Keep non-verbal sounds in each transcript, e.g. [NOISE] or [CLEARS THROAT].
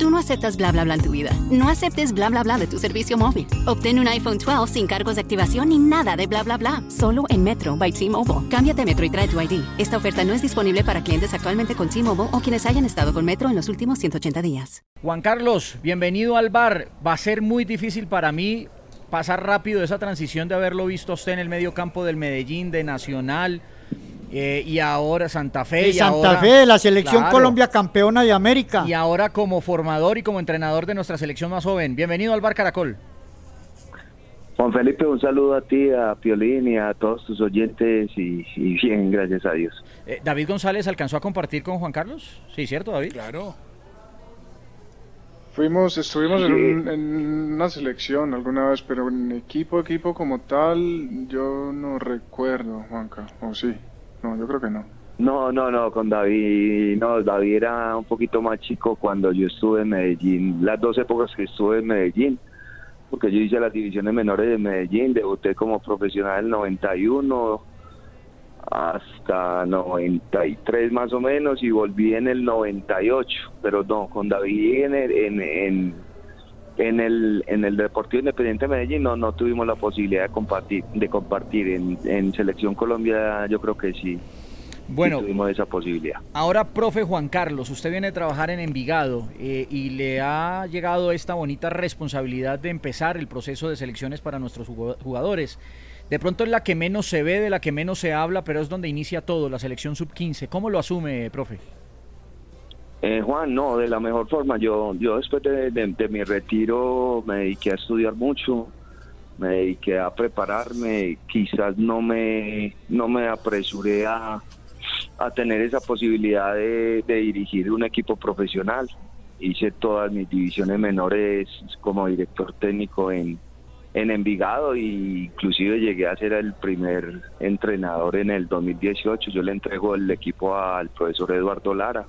Tú no aceptas bla bla bla en tu vida. No aceptes bla bla bla de tu servicio móvil. Obtén un iPhone 12 sin cargos de activación ni nada de bla bla bla. Solo en Metro by T-Mobile. Cámbiate Metro y trae tu ID. Esta oferta no es disponible para clientes actualmente con T-Mobile o quienes hayan estado con Metro en los últimos 180 días. Juan Carlos, bienvenido al bar. Va a ser muy difícil para mí pasar rápido esa transición de haberlo visto usted en el medio campo del Medellín, de Nacional. Eh, y ahora Santa Fe. Y, y Santa ahora- Fe, la selección Claro. Colombia campeona de América. Y ahora como formador y como entrenador de nuestra selección más joven. Bienvenido al Bar Caracol. Juan Felipe, un saludo a ti, a Piolín y a todos tus oyentes y, y bien, gracias a Dios. Eh, David González alcanzó a compartir con Juan Carlos. Sí, ¿cierto, David? Claro. Fuimos, estuvimos en, un- en una selección alguna vez, pero en equipo, equipo como tal, yo no recuerdo, Juanca. O sí. No, yo creo que no. No, no, no, con David, no, David era un poquito más chico cuando yo estuve en Medellín, las dos épocas que estuve en Medellín, porque yo hice las divisiones menores de Medellín, debuté como profesional en el 91 hasta 93 más o menos y volví en el 98, pero no, con David en en, en, en el, en el Deportivo Independiente de Medellín no, no tuvimos la posibilidad de compartir, de compartir en, en Selección Colombia yo creo que sí. Bueno. sí tuvimos esa posibilidad. Ahora, profe Juan Carlos, usted viene a trabajar en Envigado eh, y le ha llegado esta bonita responsabilidad de empezar el proceso de selecciones para nuestros jugadores. De pronto es la que menos se ve, de la que menos se habla, pero es donde inicia todo, la selección sub-15. ¿Cómo lo asume, profe? Eh, Juan, no, de la mejor forma. Yo, yo después de, mi retiro me dediqué a estudiar mucho, me dediqué a prepararme. Quizás no me, no me apresuré a, a tener esa posibilidad de, de dirigir un equipo profesional. Hice todas mis divisiones menores como director técnico en, en Envigado e inclusive llegué a ser el primer entrenador en el 2018. Yo le entrego el equipo al profesor Eduardo Lara.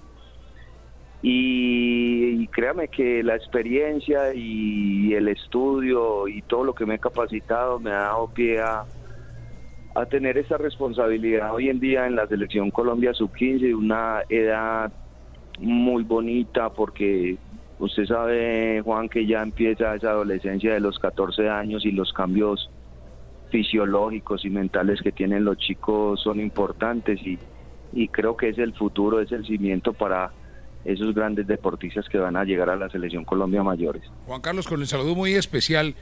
Y, créame que la experiencia y el estudio y todo lo que me he capacitado me ha dado pie a, a tener esa responsabilidad hoy en día en la selección Colombia sub-15, una edad muy bonita porque usted sabe, Juan, que ya empieza esa adolescencia de los 14 años y los cambios fisiológicos y mentales que tienen los chicos son importantes y, y creo que es el futuro, es el cimiento para esos grandes deportistas que van a llegar a la selección Colombia mayores. Juan Carlos, con el saludo muy especial.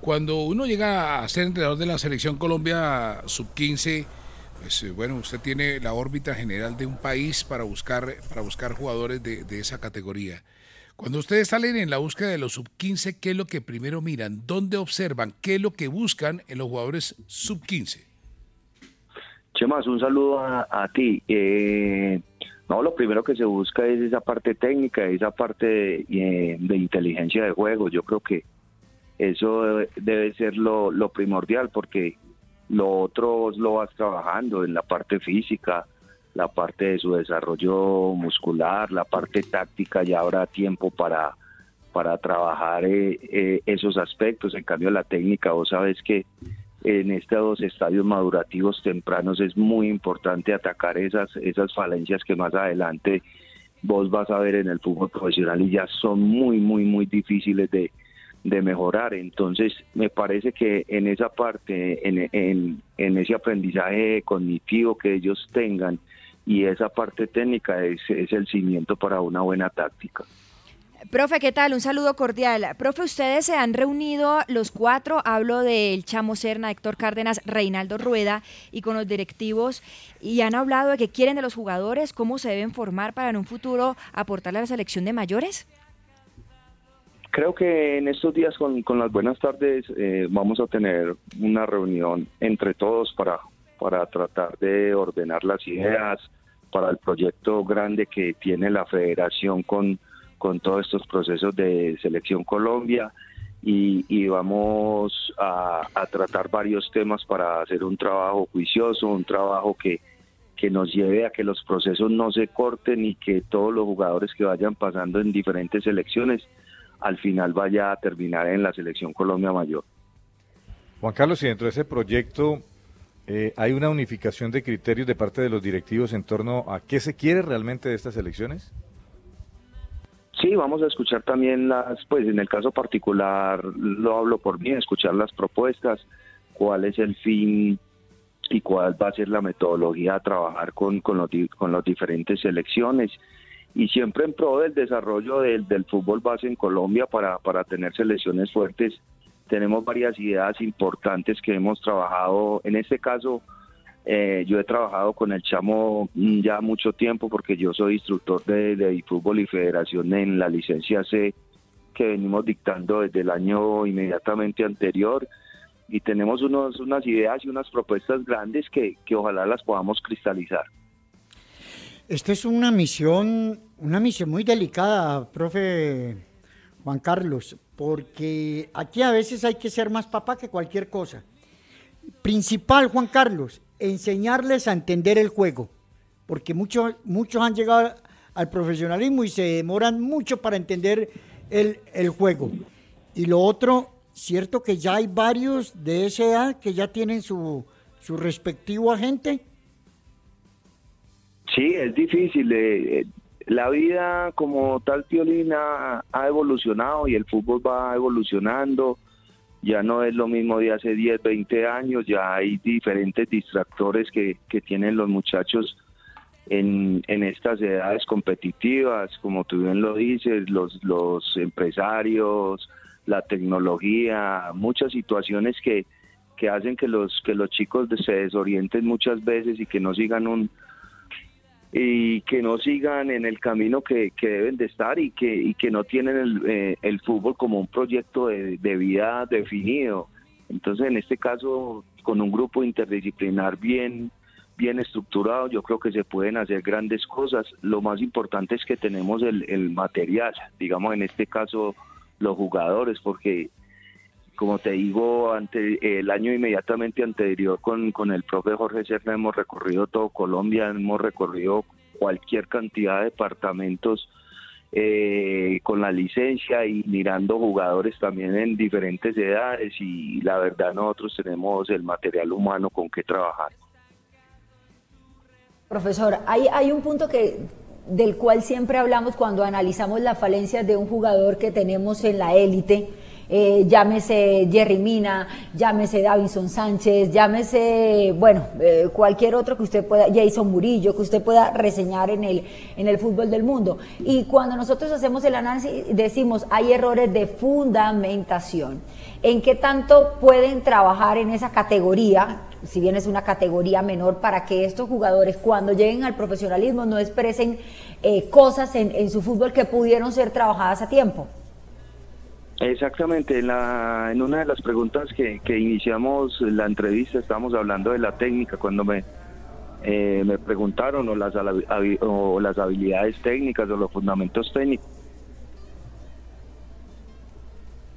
Cuando uno llega a ser entrenador de la selección Colombia sub-15, pues eh, bueno, usted tiene la órbita general de un país para buscar, para buscar jugadores de, de esa categoría. Cuando ustedes salen en la búsqueda de los sub-15, ¿qué es lo que primero miran? ¿Dónde observan? ¿Qué es lo que buscan en los jugadores sub-15? Chemas, un saludo a, a ti. Eh, no, lo primero que se busca es esa parte técnica, esa parte eh, de inteligencia de juego. Yo creo que eso debe, ser lo, lo primordial porque lo otro lo vas trabajando en la parte física, la parte de su desarrollo muscular, la parte táctica, ya habrá tiempo para, para trabajar eh, eh, esos aspectos. En cambio, la técnica, vos sabes que en estos estadios madurativos tempranos es muy importante atacar esas, esas falencias que más adelante vos vas a ver en el fútbol profesional y ya son muy, muy, muy difíciles de, de mejorar. Entonces, me parece que en esa parte, en, en, en ese aprendizaje cognitivo que ellos tengan y esa parte técnica es, es el cimiento para una buena táctica. Profe, ¿qué tal? Un saludo cordial. Profe, ustedes se han reunido los cuatro, hablo del Chamo Serna, Héctor Cárdenas, Reinaldo Rueda y con los directivos y han hablado de qué quieren de los jugadores, cómo se deben formar para en un futuro aportarle a la selección de mayores. Creo que en estos días con, con las buenas tardes eh, vamos a tener una reunión entre todos para, para tratar de ordenar las ideas para el proyecto grande que tiene la federación con, con todos estos procesos de selección Colombia y, vamos a, a tratar varios temas para hacer un trabajo juicioso, un trabajo que, que nos lleve a que los procesos no se corten y que todos los jugadores que vayan pasando en diferentes selecciones al final vaya a terminar en la selección Colombia Mayor. Juan Carlos, y dentro de ese proyecto eh, hay una unificación de criterios de parte de los directivos en torno a qué se quiere realmente de estas elecciones. Sí, vamos a escuchar también las, pues en el caso particular lo hablo por mí, escuchar las propuestas, cuál es el fin y cuál va a ser la metodología a trabajar con, con, los, con las diferentes selecciones y siempre en pro del desarrollo del, del fútbol base en Colombia para, para tener selecciones fuertes. Tenemos varias ideas importantes que hemos trabajado. En este caso, eh, yo he trabajado con el Chamo ya mucho tiempo porque yo soy instructor de, de fútbol y federación en la licencia C que venimos dictando desde el año inmediatamente anterior y tenemos unos, unas ideas y unas propuestas grandes que, que ojalá las podamos cristalizar. Esta es una misión, una misión muy delicada, profe Juan Carlos, porque aquí a veces hay que ser más papá que cualquier cosa. Principal, Juan Carlos, enseñarles a entender el juego, porque muchos, muchos han llegado al profesionalismo y se demoran mucho para entender el, el juego. Y lo otro, cierto que ya hay varios de esa que ya tienen su, su respectivo agente. Sí, es difícil. eh, eh, la vida como tal, Piolina, ha evolucionado y el fútbol va evolucionando. Ya no es lo mismo de hace 10, 20 años, ya hay diferentes distractores que, que tienen los muchachos en, en estas edades competitivas, como tú bien lo dices, los, los empresarios, la tecnología, muchas situaciones que, que hacen que los, que los chicos se desorienten muchas veces y que no sigan un, y que no sigan en el camino que, que deben de estar y que, y que no tienen el, eh, el fútbol como un proyecto de, de vida definido. Entonces, en este caso, con un grupo interdisciplinar bien, bien estructurado, yo creo que se pueden hacer grandes cosas. Lo más importante es que tenemos el, el material, digamos en este caso los jugadores, porque como te digo, ante el año inmediatamente anterior con, con el profe Jorge Serna hemos recorrido todo Colombia, hemos recorrido cualquier cantidad de departamentos eh, con la licencia y mirando jugadores también en diferentes edades y la verdad nosotros tenemos el material humano con que trabajar. Profesor, hay, hay un punto que del cual siempre hablamos cuando analizamos las falencias de un jugador que tenemos en la élite, eh, llámese Jerry Mina, llámese Davinson Sánchez, llámese, bueno, eh, cualquier otro que usted pueda, Jason Murillo, que usted pueda reseñar en el, en el fútbol del mundo. Y cuando nosotros hacemos el análisis, decimos, hay errores de fundamentación. ¿En qué tanto pueden trabajar en esa categoría? si bien es una categoría menor, para que estos jugadores cuando lleguen al profesionalismo no expresen eh, cosas en, en su fútbol que pudieron ser trabajadas a tiempo. Exactamente, en, la, en una de las preguntas que, que iniciamos la entrevista estábamos hablando de la técnica, cuando me, eh, me preguntaron o las, o las habilidades técnicas o los fundamentos técnicos.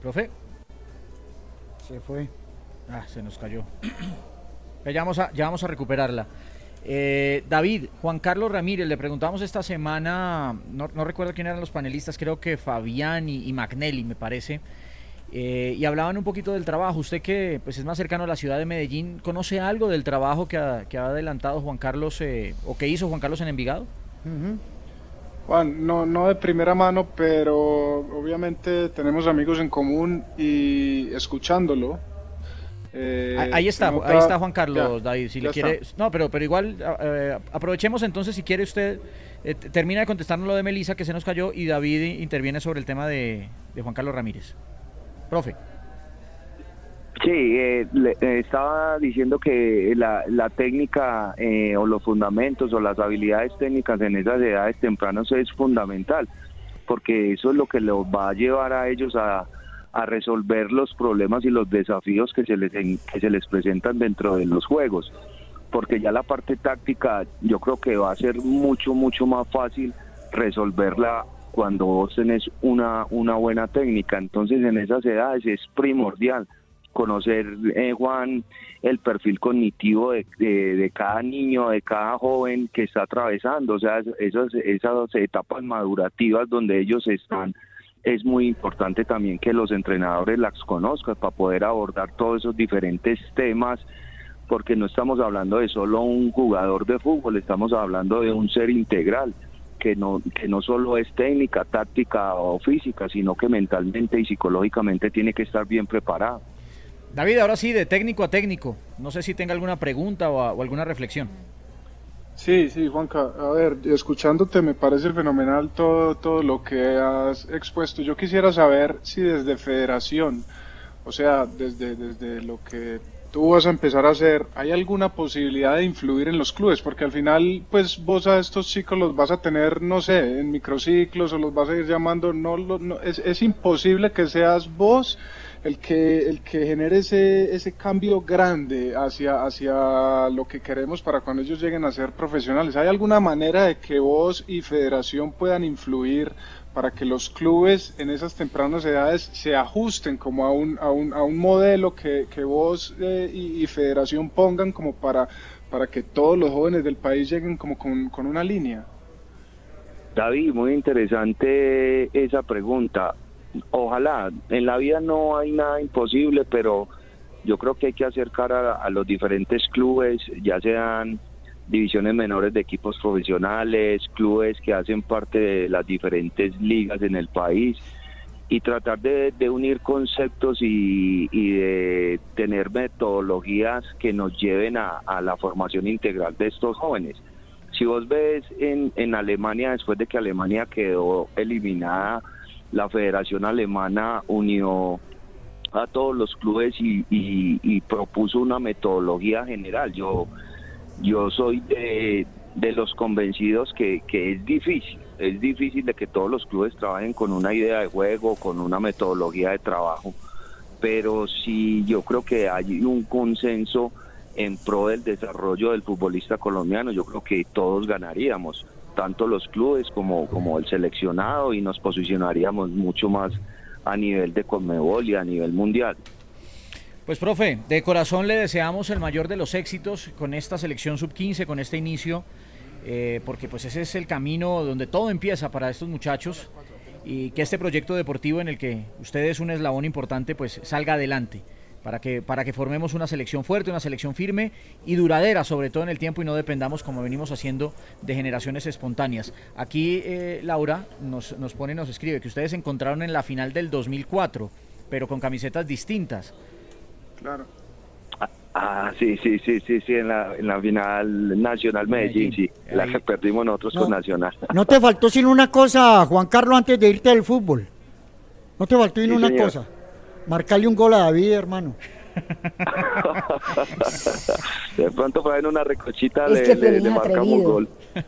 Profe. Se fue. Ah, se nos cayó. [CLEARS THROAT] ya, vamos a, ya vamos a recuperarla. Eh, David, Juan Carlos Ramírez, le preguntamos esta semana, no, no recuerdo quién eran los panelistas, creo que Fabián y, y Magnelli, me parece, eh, y hablaban un poquito del trabajo. Usted que pues, es más cercano a la ciudad de Medellín, ¿conoce algo del trabajo que ha, que ha adelantado Juan Carlos eh, o que hizo Juan Carlos en Envigado? Juan, no, no de primera mano, pero obviamente tenemos amigos en común y escuchándolo. Eh, Ah, Ahí está, nota- ahí está Juan Carlos, Ya, David. Si le quiere, está. no, pero, pero igual eh, aprovechemos entonces si quiere usted eh, termina de contestarnos lo de Melisa que se nos cayó y David interviene sobre el tema de, de Juan Carlos Ramírez. Profe. Sí, eh, le- eh, estaba diciendo que la, la técnica eh, o los fundamentos o las habilidades técnicas en esas edades tempranas es fundamental, porque eso es lo que los va a llevar a ellos a, a resolver los problemas y los desafíos que se les que se les presentan dentro de los juegos. Porque ya la parte táctica yo creo que va a ser mucho mucho más fácil resolverla cuando vos tenés una una buena técnica. Entonces en esas edades es primordial conocer eh, Juan el perfil cognitivo de, de, cada niño de cada joven que está atravesando. O sea esas esas etapas madurativas donde ellos están es muy importante también que los entrenadores las conozcan para poder abordar todos esos diferentes temas, porque no estamos hablando de solo un jugador de fútbol, estamos hablando de un ser integral, que no, que no solo es técnica, táctica o física, sino que mentalmente y psicológicamente tiene que estar bien preparado. David, ahora sí, de técnico a técnico, no sé si tenga alguna pregunta o alguna reflexión. Sí, sí, Juanca. A ver, escuchándote me parece fenomenal todo, todo lo que has expuesto. Yo quisiera saber si desde federación, o sea, desde, desde lo que tú vas a empezar a hacer, ¿hay alguna posibilidad de influir en los clubes? Porque al final, pues vos a estos chicos los vas a tener, no sé, en microciclos o los vas a ir llamando, no, no es, es imposible que seas vos el que, el que genere ese, ese cambio grande hacia, hacia lo que queremos para cuando ellos lleguen a ser profesionales. ¿Hay alguna manera de que vos y federación puedan influir para que los clubes en esas tempranas edades se ajusten como a un, a un, a un modelo que, que vos eh, y, federación pongan como para, para que todos los jóvenes del país lleguen como con, con una línea? David, muy interesante esa pregunta ojalá, en la vida no hay nada imposible, pero yo creo que hay que acercar a, los diferentes clubes, ya sean divisiones menores de equipos profesionales, clubes que hacen parte de las diferentes ligas en el país y tratar de, unir conceptos y, de tener metodologías que nos lleven a, la formación integral de estos jóvenes. Si vos ves en, en Alemania, después de que Alemania quedó eliminada la Federación Alemana unió a todos los clubes y, propuso una metodología general. Yo, yo soy de, los convencidos que, es difícil, es difícil de que todos los clubes trabajen con una idea de juego, con una metodología de trabajo, pero sí yo creo que hay un consenso en pro del desarrollo del futbolista colombiano, yo creo que todos ganaríamos tanto los clubes como, como el seleccionado y nos posicionaríamos mucho más a nivel de Conmebol y a nivel mundial. Pues profe, de corazón le deseamos el mayor de los éxitos con esta selección sub-15, con este inicio, eh, porque pues ese es el camino donde todo empieza para estos muchachos y que este proyecto deportivo en el que usted es un eslabón importante pues salga adelante para que, para que formemos una selección fuerte, una selección firme y duradera, sobre todo en el tiempo y no dependamos, como venimos haciendo, de generaciones espontáneas. Aquí eh, Laura nos, nos pone, nos escribe que ustedes se encontraron en la final del 2004, pero con camisetas distintas. Claro. Ah, sí, sí, sí, sí, sí, en la, en la final Nacional Medellín, sí, la que perdimos nosotros con Nacional. [LAUGHS] No te faltó sino una cosa, Juan Carlos, antes de irte del fútbol. No te faltó sino una cosa. Marcarle un gol a David, hermano. [LAUGHS] de pronto para una recochita le, le, marcamos un gol. [LAUGHS]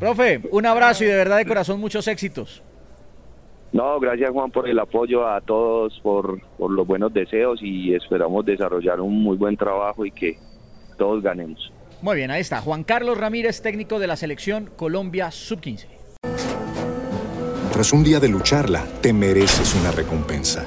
Profe, un abrazo y de verdad de corazón muchos éxitos. No, gracias Juan por el apoyo a todos, por, por los buenos deseos y esperamos desarrollar un muy buen trabajo y que todos ganemos. Muy bien, ahí está. Juan Carlos Ramírez, técnico de la selección Colombia Sub-15. Tras un día de lucharla, te mereces una recompensa